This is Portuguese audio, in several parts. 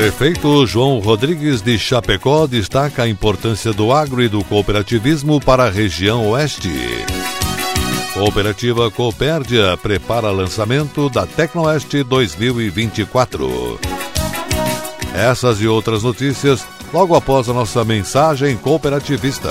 Prefeito João Rodrigues de Chapecó destaca a importância do agro e do cooperativismo para a região oeste. Cooperativa Coopérdia prepara lançamento da Tecnoeste 2024. Essas e outras notícias logo após a nossa mensagem cooperativista.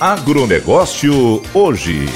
Agronegócio hoje.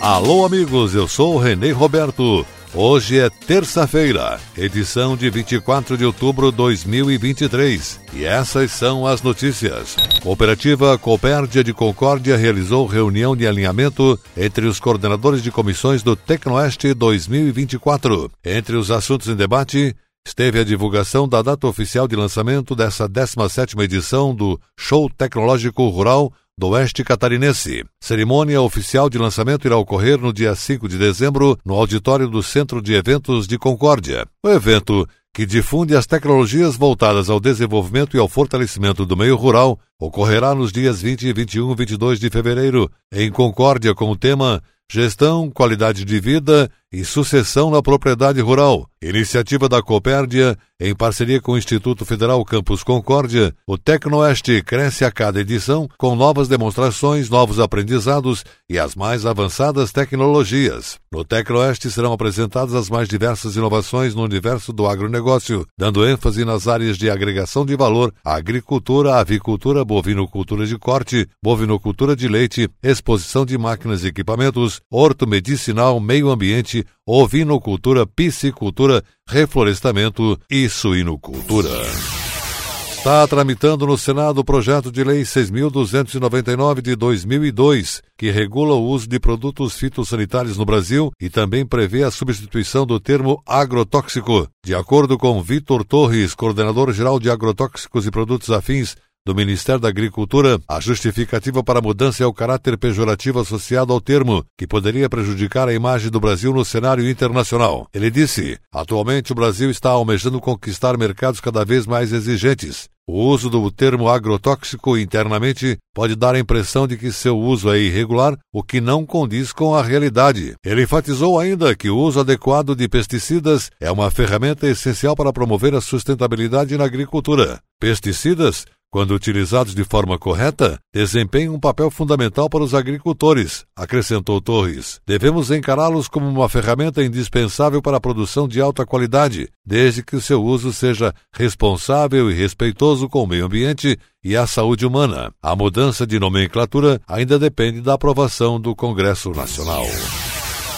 Alô, amigos, eu sou o Renê Roberto. Hoje é terça-feira, edição de 24 de outubro de 2023. E essas são as notícias. Cooperativa Coopérdia de Concórdia realizou reunião de alinhamento entre os coordenadores de comissões do Tecnoeste 2024. Entre os assuntos em debate, esteve a divulgação da data oficial de lançamento dessa 17ª edição do Show Tecnológico Rural do Oeste Catarinense. Cerimônia oficial de lançamento irá ocorrer no dia 5 de dezembro no auditório do Centro de Eventos de Concórdia. O evento, que difunde as tecnologias voltadas ao desenvolvimento e ao fortalecimento do meio rural, ocorrerá nos dias 20, 21 e 22 de fevereiro, em Concórdia, com o tema Gestão, Qualidade de Vida e Sucessão na Propriedade Rural. Iniciativa da Copérdia, em parceria com o Instituto Federal Campus Concórdia, o Tecnoeste cresce a cada edição com novas demonstrações, novos aprendizados e as mais avançadas tecnologias. No Tecnoeste serão apresentadas as mais diversas inovações no universo do agronegócio, dando ênfase nas áreas de agregação de valor, agricultura, avicultura, bovinocultura de corte, bovinocultura de leite, exposição de máquinas e equipamentos, horto-medicinal, meio ambiente, ovinocultura, piscicultura, reflorestamento e suinocultura. Está tramitando no Senado o projeto de lei 6.299 de 2002, que regula o uso de produtos fitossanitários no Brasil e também prevê a substituição do termo agrotóxico. De acordo com Vitor Torres, coordenador geral de agrotóxicos e produtos afins do Ministério da Agricultura, a justificativa para a mudança é o caráter pejorativo associado ao termo, que poderia prejudicar a imagem do Brasil no cenário internacional. Ele disse: atualmente o Brasil está almejando conquistar mercados cada vez mais exigentes. O uso do termo agrotóxico internamente pode dar a impressão de que seu uso é irregular, o que não condiz com a realidade. Ele enfatizou ainda que o uso adequado de pesticidas é uma ferramenta essencial para promover a sustentabilidade na agricultura. Pesticidas quando utilizados de forma correta, desempenham um papel fundamental para os agricultores, acrescentou Torres. Devemos encará-los como uma ferramenta indispensável para a produção de alta qualidade, desde que o seu uso seja responsável e respeitoso com o meio ambiente e a saúde humana. A mudança de nomenclatura ainda depende da aprovação do Congresso Nacional.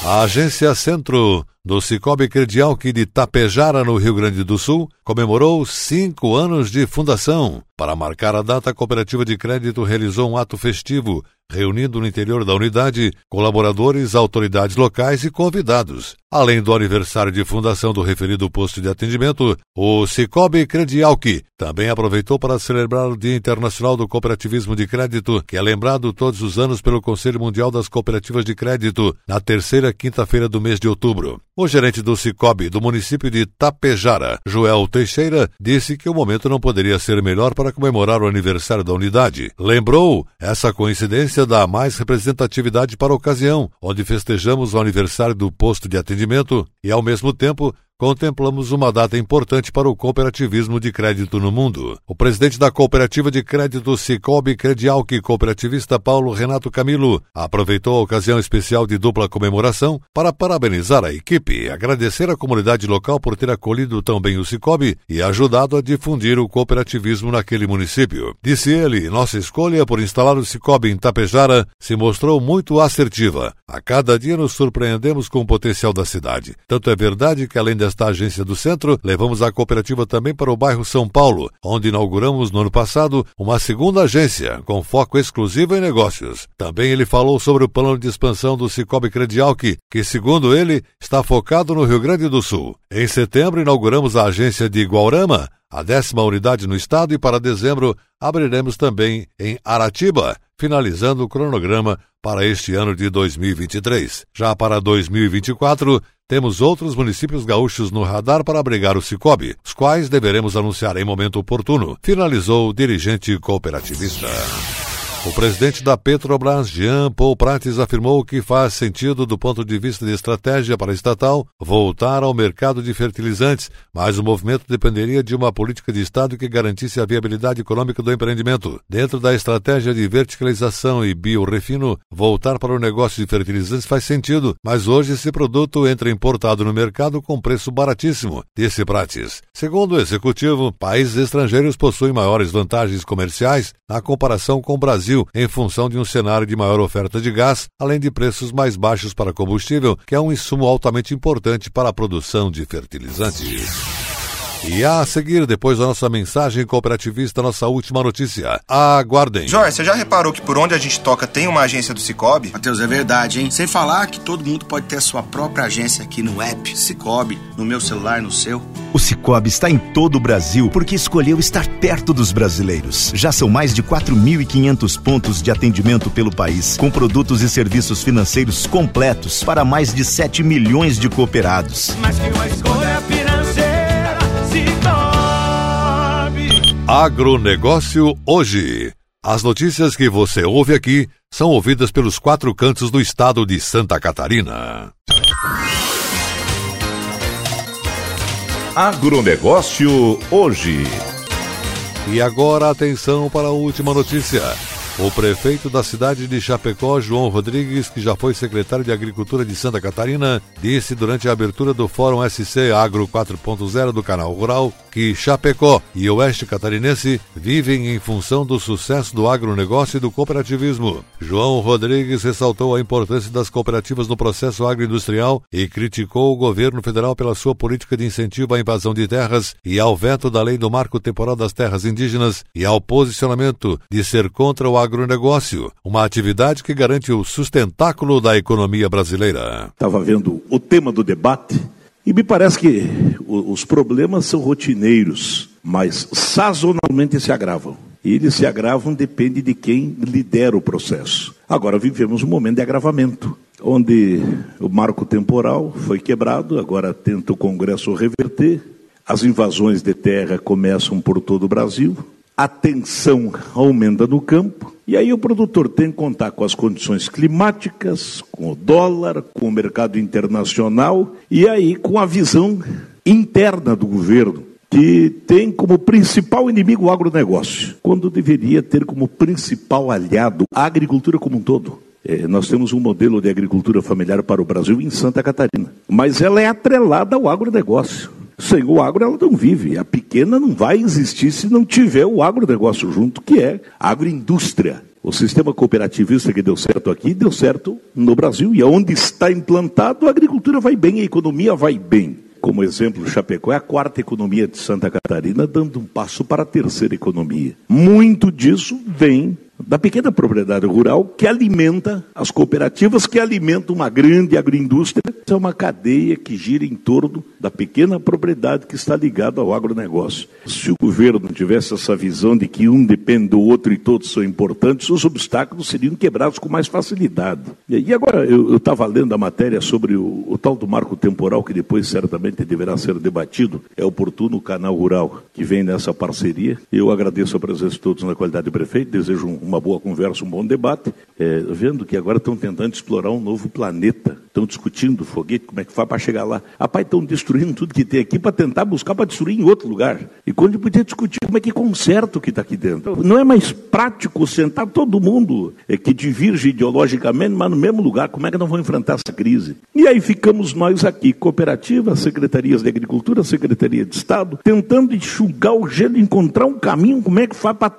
A agência Centro do Cicobi Credialc de Tapejara, no Rio Grande do Sul, comemorou cinco anos de fundação. Para marcar a data, a Cooperativa de Crédito realizou um ato festivo reunindo no interior da unidade colaboradores, autoridades locais e convidados. Além do aniversário de fundação do referido posto de atendimento, o Cicobi Credialc também aproveitou para celebrar o Dia Internacional do Cooperativismo de Crédito, que é lembrado todos os anos pelo Conselho Mundial das Cooperativas de Crédito, na terceira quinta-feira do mês de outubro. O gerente do Cicobi do município de Tapejara, Joel Teixeira, disse que o momento não poderia ser melhor para comemorar o aniversário da unidade. Lembrou essa coincidência dá mais representatividade para a ocasião, onde festejamos o aniversário do posto de atendimento e, ao mesmo tempo, contemplamos uma data importante para o cooperativismo de crédito no mundo. O presidente da Cooperativa de Crédito Cicobi Credialc, cooperativista Paulo Renato Camilo, aproveitou a ocasião especial de dupla comemoração para parabenizar a equipe, agradecer à comunidade local por ter acolhido tão bem o Cicobi e ajudado a difundir o cooperativismo naquele município. Disse ele, nossa escolha por instalar o Cicobi em Tapejara se mostrou muito assertiva. A cada dia nos surpreendemos com o potencial da cidade. Tanto é verdade que além da desta agência do centro, levamos a cooperativa também para o bairro São Paulo, onde inauguramos no ano passado uma segunda agência com foco exclusivo em negócios. Também ele falou sobre o plano de expansão do Cicobi Credialc, que, segundo ele, está focado no Rio Grande do Sul. Em setembro, inauguramos a agência de Guarama, a décima unidade no estado, e para dezembro abriremos também em Aratiba, finalizando o cronograma para este ano de 2023. Já para 2024, temos outros municípios gaúchos no radar para abrigar o Cicobi, os quais deveremos anunciar em momento oportuno, finalizou o dirigente cooperativista. O presidente da Petrobras, Jean Paul Prates, afirmou que faz sentido, do ponto de vista de estratégia para a estatal, voltar ao mercado de fertilizantes, mas o movimento dependeria de uma política de Estado que garantisse a viabilidade econômica do empreendimento. Dentro da estratégia de verticalização e biorefino, voltar para o negócio de fertilizantes faz sentido, mas hoje esse produto entra importado no mercado com preço baratíssimo, disse Prates. Segundo o executivo, países estrangeiros possuem maiores vantagens comerciais na comparação com o Brasil Brasil em função de um cenário de maior oferta de gás, além de preços mais baixos para combustível, que é um insumo altamente importante para a produção de fertilizantes. E a seguir, depois da nossa mensagem cooperativista, nossa última notícia. Aguardem. Jorge, você já reparou que por onde a gente toca tem uma agência do Cicobi? Matheus, é verdade, hein? Sem falar que todo mundo pode ter a sua própria agência aqui no app Cicobi, no meu celular, no seu. O Cicobi está em todo o Brasil porque escolheu estar perto dos brasileiros. Já são mais de 4.500 pontos de atendimento pelo país, com produtos e serviços financeiros completos para mais de 7 milhões de cooperados. Mas que uma escolha Agronegócio hoje. As notícias que você ouve aqui são ouvidas pelos quatro cantos do estado de Santa Catarina. Agronegócio hoje. E agora atenção para a última notícia. O prefeito da cidade de Chapecó, João Rodrigues, que já foi secretário de Agricultura de Santa Catarina, disse durante a abertura do Fórum SC Agro 4.0 do Canal Rural que Chapecó e Oeste Catarinense vivem em função do sucesso do agronegócio e do cooperativismo. João Rodrigues ressaltou a importância das cooperativas no processo agroindustrial e criticou o governo federal pela sua política de incentivo à invasão de terras e ao veto da lei do marco temporal das terras indígenas e ao posicionamento de ser contra o agronegócio, uma atividade que garante o sustentáculo da economia brasileira. Estava vendo o tema do debate e me parece que os problemas são rotineiros, mas sazonalmente se agravam. E eles se agravam depende de quem lidera o processo. Agora vivemos um momento de agravamento, onde o marco temporal foi quebrado, agora tenta o Congresso reverter, as invasões de terra começam por todo o Brasil, a tensão aumenta no campo, e aí o produtor tem que contar com as condições climáticas, com o dólar, com o mercado internacional, e aí com a visão interna do governo, que tem como principal inimigo o agronegócio, quando deveria ter como principal aliado a agricultura como um todo. É, nós temos um modelo de agricultura familiar para o Brasil em Santa Catarina, mas ela é atrelada ao agronegócio. Sem o agro ela não vive. A pequena não vai existir se não tiver o agronegócio junto, que é agroindústria. O sistema cooperativista que deu certo aqui, deu certo no Brasil. E onde está implantado, a agricultura vai bem, a economia vai bem. Como exemplo, Chapecó é a quarta economia de Santa Catarina, dando um passo para a terceira economia. Muito disso vem da pequena propriedade rural que alimenta as cooperativas, que alimentam uma grande agroindústria. É uma cadeia que gira em torno da pequena propriedade que está ligada ao agronegócio. Se o governo tivesse essa visão de que um depende do outro e todos são importantes, os obstáculos seriam quebrados com mais facilidade. E agora, eu estava lendo a matéria sobre o, o tal do marco temporal, que depois certamente deverá ser debatido. É oportuno o canal rural que vem nessa parceria. Eu agradeço a presença de todos na qualidade de prefeito, desejo uma boa conversa, um bom debate, é, vendo que agora estão tentando explorar um novo planeta, estão discutindo foguete, como é que faz para chegar lá. Rapaz, estão destruindo tudo que tem aqui para tentar buscar para destruir em outro lugar. E quando podia discutir como é que conserta o que está aqui dentro. Não é mais prático sentar todo mundo é, que divirge ideologicamente, mas no mesmo lugar, como é que não vão enfrentar essa crise? E aí ficamos nós aqui, cooperativa, secretarias de agricultura, secretaria de Estado, tentando enxugar o gelo, encontrar um caminho, como é que faz para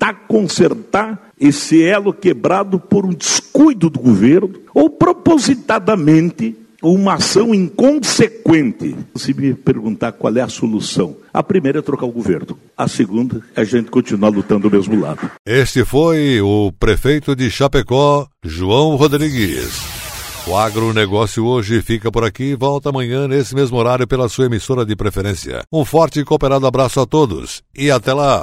tentar consertar esse elo quebrado por um descuido do governo ou propositadamente uma ação inconsequente. Se me perguntar qual é a solução, a primeira é trocar o governo. A segunda é a gente continuar lutando do mesmo lado. Este foi o prefeito de Chapecó, João Rodrigues. O agronegócio hoje fica por aqui e volta amanhã nesse mesmo horário pela sua emissora de preferência. Um forte e cooperado abraço a todos e até lá!